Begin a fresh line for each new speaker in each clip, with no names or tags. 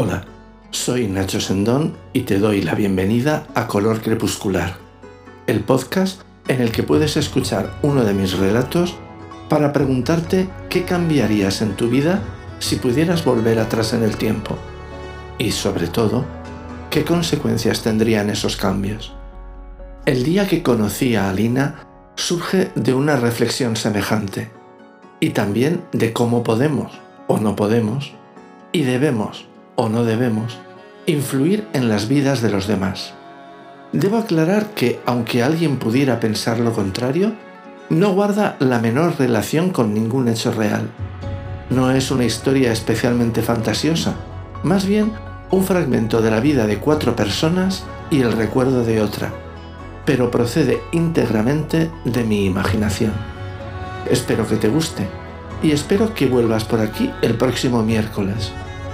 Hola, soy Nacho Sendón y te doy la bienvenida a Color Crepuscular, el podcast en el que puedes escuchar uno de mis relatos para preguntarte qué cambiarías en tu vida si pudieras volver atrás en el tiempo y sobre todo, qué consecuencias tendrían esos cambios. El día que conocí a Alina surge de una reflexión semejante y también de cómo podemos o no podemos y debemos o no debemos influir en las vidas de los demás. Debo aclarar que, aunque alguien pudiera pensar lo contrario, no guarda la menor relación con ningún hecho real. No es una historia especialmente fantasiosa, más bien un fragmento de la vida de cuatro personas y el recuerdo de otra, pero procede íntegramente de mi imaginación. Espero que te guste y espero que vuelvas por aquí el próximo miércoles.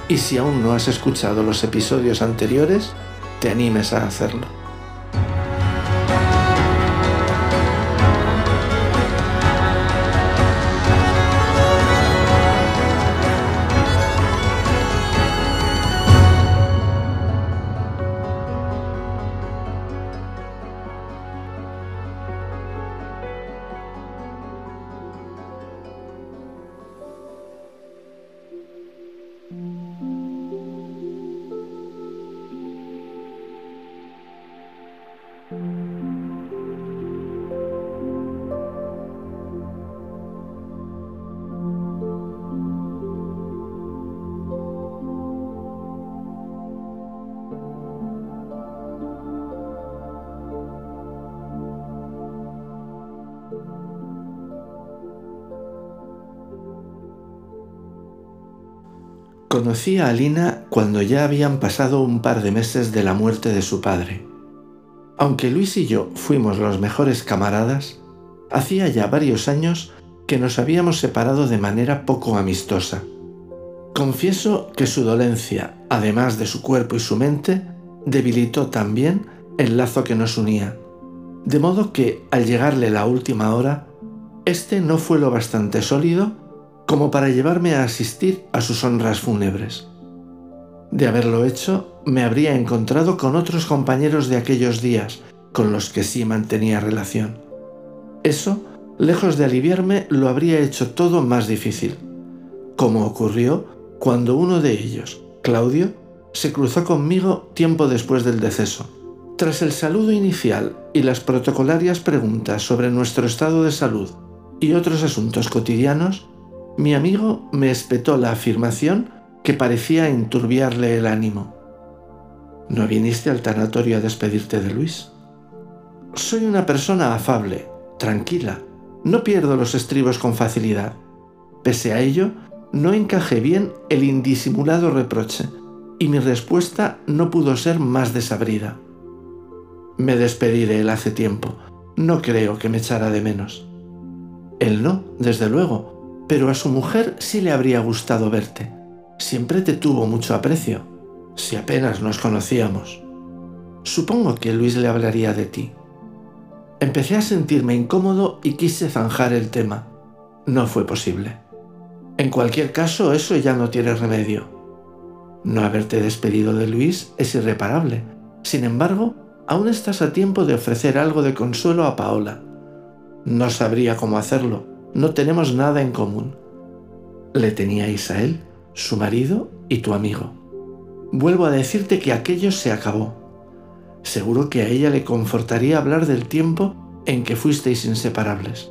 Y si aún no has escuchado los episodios anteriores, te animes a hacerlo. Conocí a Alina cuando ya habían pasado un par de meses de la muerte de su padre. Aunque Luis y yo fuimos los mejores camaradas, hacía ya varios años que nos habíamos separado de manera poco amistosa. Confieso que su dolencia, además de su cuerpo y su mente, debilitó también el lazo que nos unía, de modo que, al llegarle la última hora, este no fue lo bastante sólido como para llevarme a asistir a sus honras fúnebres. De haberlo hecho, me habría encontrado con otros compañeros de aquellos días, con los que sí mantenía relación. Eso, lejos de aliviarme, lo habría hecho todo más difícil, como ocurrió cuando uno de ellos, Claudio, se cruzó conmigo tiempo después del deceso. Tras el saludo inicial y las protocolarias preguntas sobre nuestro estado de salud y otros asuntos cotidianos, mi amigo me espetó la afirmación que parecía enturbiarle el ánimo. ¿No viniste al tanatorio a despedirte de Luis? Soy una persona afable, tranquila, no pierdo los estribos con facilidad. Pese a ello, no encajé bien el indisimulado reproche y mi respuesta no pudo ser más desabrida. Me despedí de él hace tiempo, no creo que me echara de menos. Él no, desde luego, pero a su mujer sí le habría gustado verte. Siempre te tuvo mucho aprecio, si apenas nos conocíamos. Supongo que Luis le hablaría de ti. Empecé a sentirme incómodo y quise zanjar el tema. No fue posible. En cualquier caso, eso ya no tiene remedio. No haberte despedido de Luis es irreparable. Sin embargo, aún estás a tiempo de ofrecer algo de consuelo a Paola. No sabría cómo hacerlo, no tenemos nada en común. Le teníais a él, su marido y tu amigo. Vuelvo a decirte que aquello se acabó. Seguro que a ella le confortaría hablar del tiempo en que fuisteis inseparables.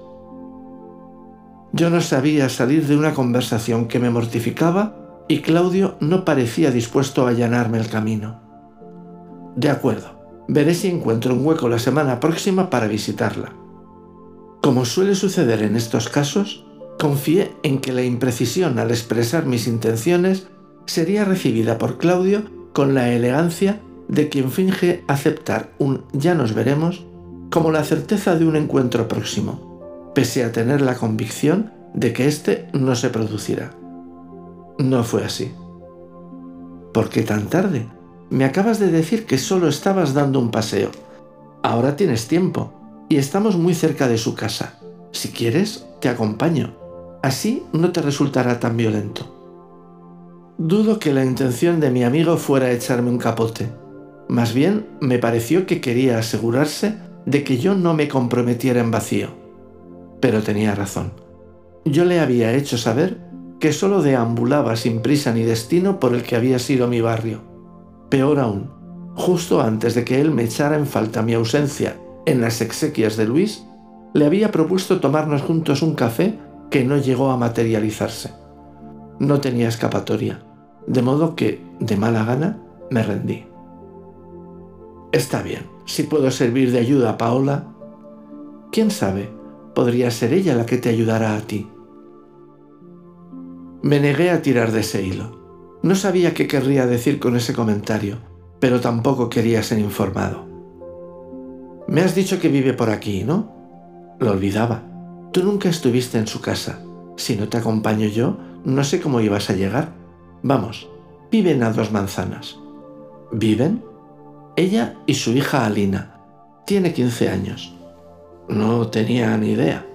Yo no sabía salir de una conversación que me mortificaba y Claudio no parecía dispuesto a allanarme el camino. De acuerdo, veré si encuentro un hueco la semana próxima para visitarla. Como suele suceder en estos casos, confié en que la imprecisión al expresar mis intenciones sería recibida por Claudio con la elegancia de quien finge aceptar un ya nos veremos como la certeza de un encuentro próximo, pese a tener la convicción de que éste no se producirá. No fue así. ¿Por qué tan tarde? Me acabas de decir que solo estabas dando un paseo. Ahora tienes tiempo y estamos muy cerca de su casa. Si quieres, te acompaño. Así no te resultará tan violento. Dudo que la intención de mi amigo fuera echarme un capote. Más bien me pareció que quería asegurarse de que yo no me comprometiera en vacío. Pero tenía razón. Yo le había hecho saber que solo deambulaba sin prisa ni destino por el que había sido mi barrio. Peor aún, justo antes de que él me echara en falta mi ausencia en las exequias de Luis, le había propuesto tomarnos juntos un café que no llegó a materializarse. No tenía escapatoria, de modo que, de mala gana, me rendí. Está bien, si puedo servir de ayuda a Paola, quién sabe, podría ser ella la que te ayudara a ti. Me negué a tirar de ese hilo. No sabía qué querría decir con ese comentario, pero tampoco quería ser informado. Me has dicho que vive por aquí, ¿no? Lo olvidaba. Tú nunca estuviste en su casa. Si no te acompaño yo, no sé cómo ibas a llegar. Vamos, viven a dos manzanas. ¿Viven? Ella y su hija Alina. Tiene 15 años. No tenía ni idea.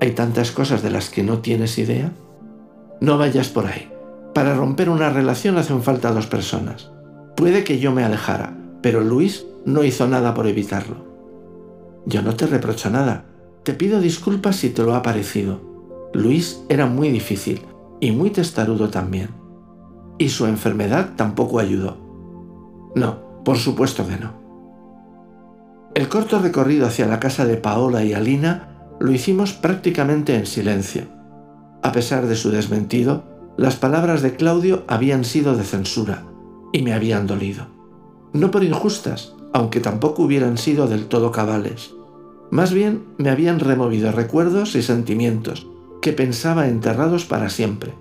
Hay tantas cosas de las que no tienes idea. No vayas por ahí. Para romper una relación hacen falta dos personas. Puede que yo me alejara, pero Luis no hizo nada por evitarlo. Yo no te reprocho nada. Te pido disculpas si te lo ha parecido. Luis era muy difícil y muy testarudo también. Y su enfermedad tampoco ayudó. No, por supuesto que no. El corto recorrido hacia la casa de Paola y Alina lo hicimos prácticamente en silencio. A pesar de su desmentido, las palabras de Claudio habían sido de censura y me habían dolido. No por injustas, aunque tampoco hubieran sido del todo cabales. Más bien me habían removido recuerdos y sentimientos que pensaba enterrados para siempre.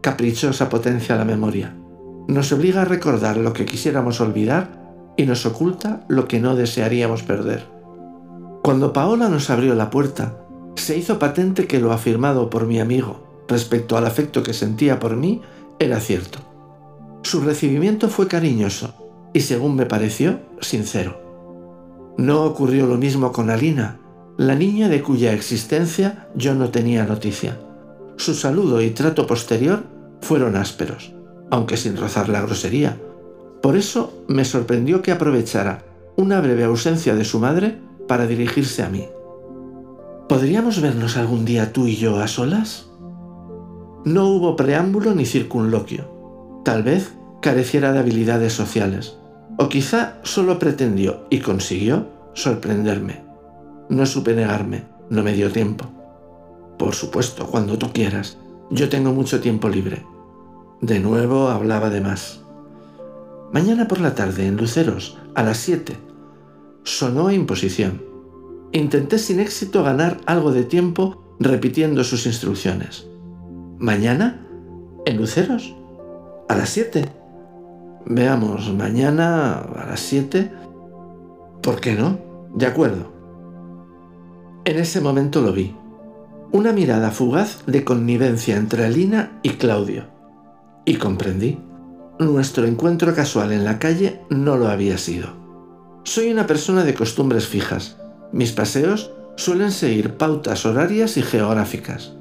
Caprichosa potencia la memoria. Nos obliga a recordar lo que quisiéramos olvidar y nos oculta lo que no desearíamos perder. Cuando Paola nos abrió la puerta, se hizo patente que lo afirmado por mi amigo respecto al afecto que sentía por mí era cierto. Su recibimiento fue cariñoso y según me pareció, sincero. No ocurrió lo mismo con Alina, la niña de cuya existencia yo no tenía noticia. Su saludo y trato posterior fueron ásperos, aunque sin rozar la grosería. Por eso me sorprendió que aprovechara una breve ausencia de su madre para dirigirse a mí. ¿Podríamos vernos algún día tú y yo a solas? No hubo preámbulo ni circunloquio. Tal vez careciera de habilidades sociales. O quizá solo pretendió y consiguió sorprenderme. No supe negarme, no me dio tiempo. Por supuesto, cuando tú quieras. Yo tengo mucho tiempo libre. De nuevo hablaba de más. Mañana por la tarde, en Luceros, a las 7. Sonó imposición. Intenté sin éxito ganar algo de tiempo repitiendo sus instrucciones. ¿Mañana? ¿En Luceros? ¿A las 7? Veamos, mañana a las 7. ¿Por qué no? De acuerdo. En ese momento lo vi. Una mirada fugaz de connivencia entre Alina y Claudio. Y comprendí. Nuestro encuentro casual en la calle no lo había sido. Soy una persona de costumbres fijas. Mis paseos suelen seguir pautas horarias y geográficas.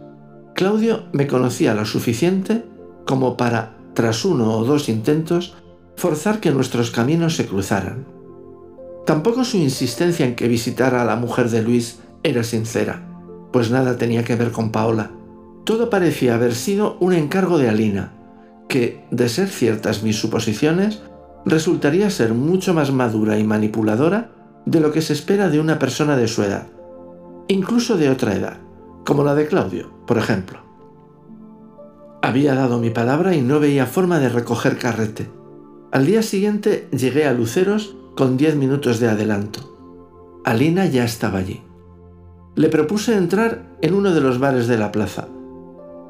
Claudio me conocía lo suficiente como para, tras uno o dos intentos, forzar que nuestros caminos se cruzaran. Tampoco su insistencia en que visitara a la mujer de Luis era sincera, pues nada tenía que ver con Paola. Todo parecía haber sido un encargo de Alina, que, de ser ciertas mis suposiciones, resultaría ser mucho más madura y manipuladora de lo que se espera de una persona de su edad, incluso de otra edad, como la de Claudio, por ejemplo. Había dado mi palabra y no veía forma de recoger carrete. Al día siguiente llegué a Luceros con diez minutos de adelanto. Alina ya estaba allí. Le propuse entrar en uno de los bares de la plaza.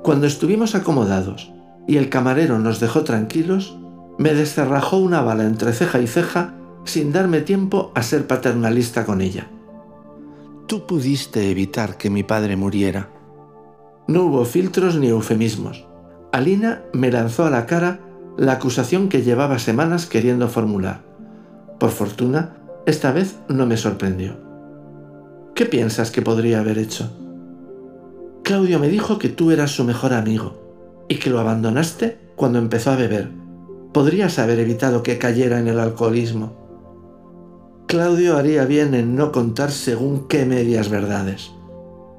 Cuando estuvimos acomodados y el camarero nos dejó tranquilos, me descerrajó una bala entre ceja y ceja sin darme tiempo a ser paternalista con ella. Tú pudiste evitar que mi padre muriera. No hubo filtros ni eufemismos. Alina me lanzó a la cara la acusación que llevaba semanas queriendo formular. Por fortuna, esta vez no me sorprendió. ¿Qué piensas que podría haber hecho? Claudio me dijo que tú eras su mejor amigo y que lo abandonaste cuando empezó a beber. Podrías haber evitado que cayera en el alcoholismo. Claudio haría bien en no contar según qué medias verdades.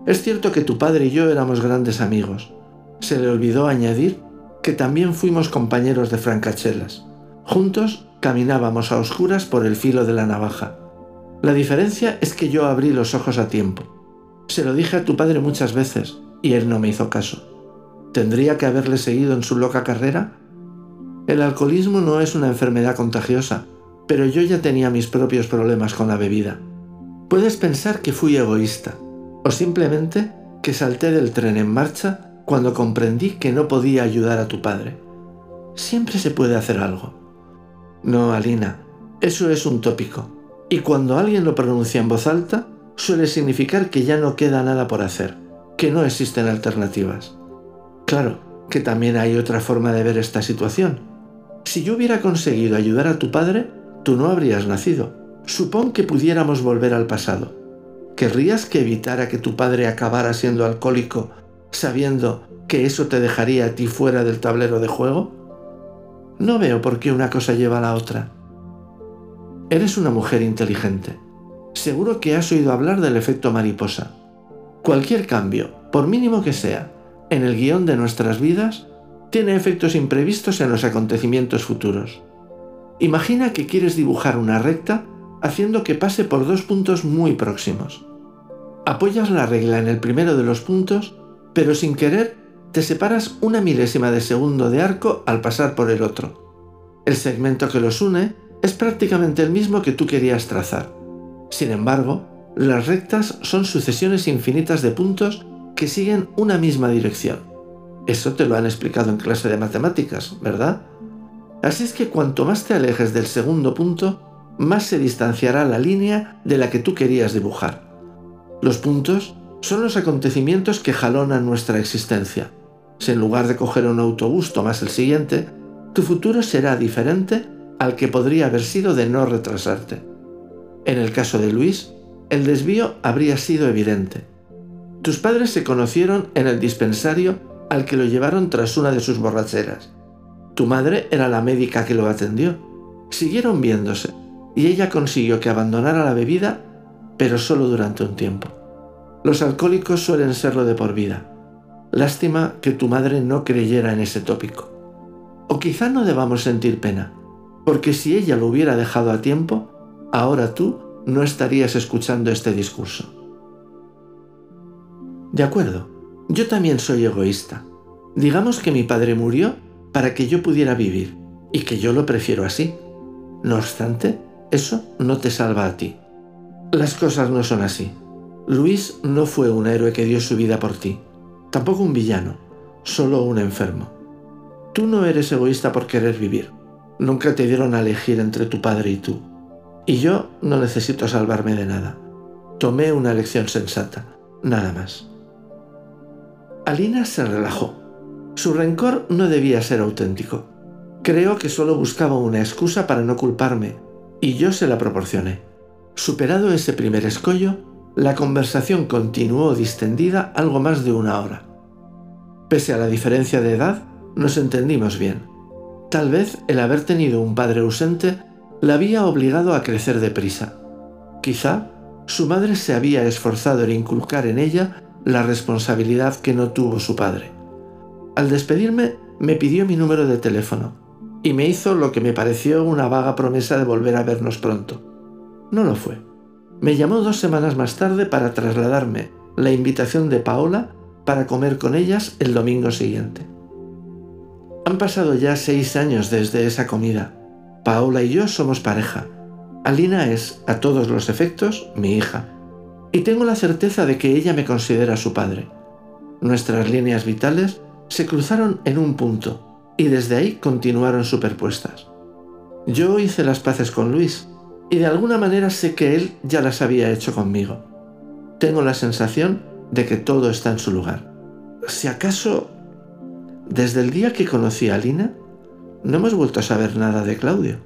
Es cierto que tu padre y yo éramos grandes amigos. Se le olvidó añadir que también fuimos compañeros de francachelas. Juntos caminábamos a oscuras por el filo de la navaja. La diferencia es que yo abrí los ojos a tiempo. Se lo dije a tu padre muchas veces y él no me hizo caso. ¿Tendría que haberle seguido en su loca carrera? El alcoholismo no es una enfermedad contagiosa, pero yo ya tenía mis propios problemas con la bebida. Puedes pensar que fui egoísta, o simplemente que salté del tren en marcha cuando comprendí que no podía ayudar a tu padre. Siempre se puede hacer algo. No, Alina, eso es un tópico, y cuando alguien lo pronuncia en voz alta, suele significar que ya no queda nada por hacer, que no existen alternativas. Claro que también hay otra forma de ver esta situación. Si yo hubiera conseguido ayudar a tu padre, tú no habrías nacido. Supón que pudiéramos volver al pasado. ¿Querrías que evitara que tu padre acabara siendo alcohólico sabiendo que eso te dejaría a ti fuera del tablero de juego? No veo por qué una cosa lleva a la otra. Eres una mujer inteligente. Seguro que has oído hablar del efecto mariposa. Cualquier cambio, por mínimo que sea, en el guion de nuestras vidas tiene efectos imprevistos en los acontecimientos futuros. Imagina que quieres dibujar una recta haciendo que pase por dos puntos muy próximos. Apoyas la regla en el primero de los puntos, pero sin querer te separas una milésima de segundo de arco al pasar por el otro. El segmento que los une es prácticamente el mismo que tú querías trazar. Sin embargo, las rectas son sucesiones infinitas de puntos que siguen una misma dirección. Eso te lo han explicado en clase de matemáticas, ¿verdad? Así es que cuanto más te alejes del segundo punto, más se distanciará la línea de la que tú querías dibujar. Los puntos son los acontecimientos que jalonan nuestra existencia. Si en lugar de coger un autobús tomas el siguiente, tu futuro será diferente al que podría haber sido de no retrasarte. En el caso de Luis, el desvío habría sido evidente. Tus padres se conocieron en el dispensario al que lo llevaron tras una de sus borracheras. Tu madre era la médica que lo atendió. Siguieron viéndose y ella consiguió que abandonara la bebida, pero solo durante un tiempo. Los alcohólicos suelen serlo de por vida. Lástima que tu madre no creyera en ese tópico. O quizá no debamos sentir pena, porque si ella lo hubiera dejado a tiempo, ahora tú no estarías escuchando este discurso. De acuerdo, yo también soy egoísta. Digamos que mi padre murió para que yo pudiera vivir, y que yo lo prefiero así. No obstante, eso no te salva a ti. Las cosas no son así. Luis no fue un héroe que dio su vida por ti, tampoco un villano, solo un enfermo. Tú no eres egoísta por querer vivir. Nunca te dieron a elegir entre tu padre y tú. Y yo no necesito salvarme de nada. Tomé una elección sensata, nada más. Alina se relajó. Su rencor no debía ser auténtico. Creo que solo buscaba una excusa para no culparme, y yo se la proporcioné. Superado ese primer escollo, la conversación continuó distendida algo más de una hora. Pese a la diferencia de edad, nos entendimos bien. Tal vez el haber tenido un padre ausente la había obligado a crecer deprisa. Quizá su madre se había esforzado en inculcar en ella la responsabilidad que no tuvo su padre. Al despedirme, me pidió mi número de teléfono y me hizo lo que me pareció una vaga promesa de volver a vernos pronto. No lo fue. Me llamó dos semanas más tarde para trasladarme la invitación de Paola para comer con ellas el domingo siguiente. Han pasado ya seis años desde esa comida. Paola y yo somos pareja. Alina es, a todos los efectos, mi hija y tengo la certeza de que ella me considera su padre. Nuestras líneas vitales se cruzaron en un punto y desde ahí continuaron superpuestas. Yo hice las paces con Luis y de alguna manera sé que él ya las había hecho conmigo. Tengo la sensación de que todo está en su lugar. Si acaso, desde el día que conocí a Lina, no hemos vuelto a saber nada de Claudio.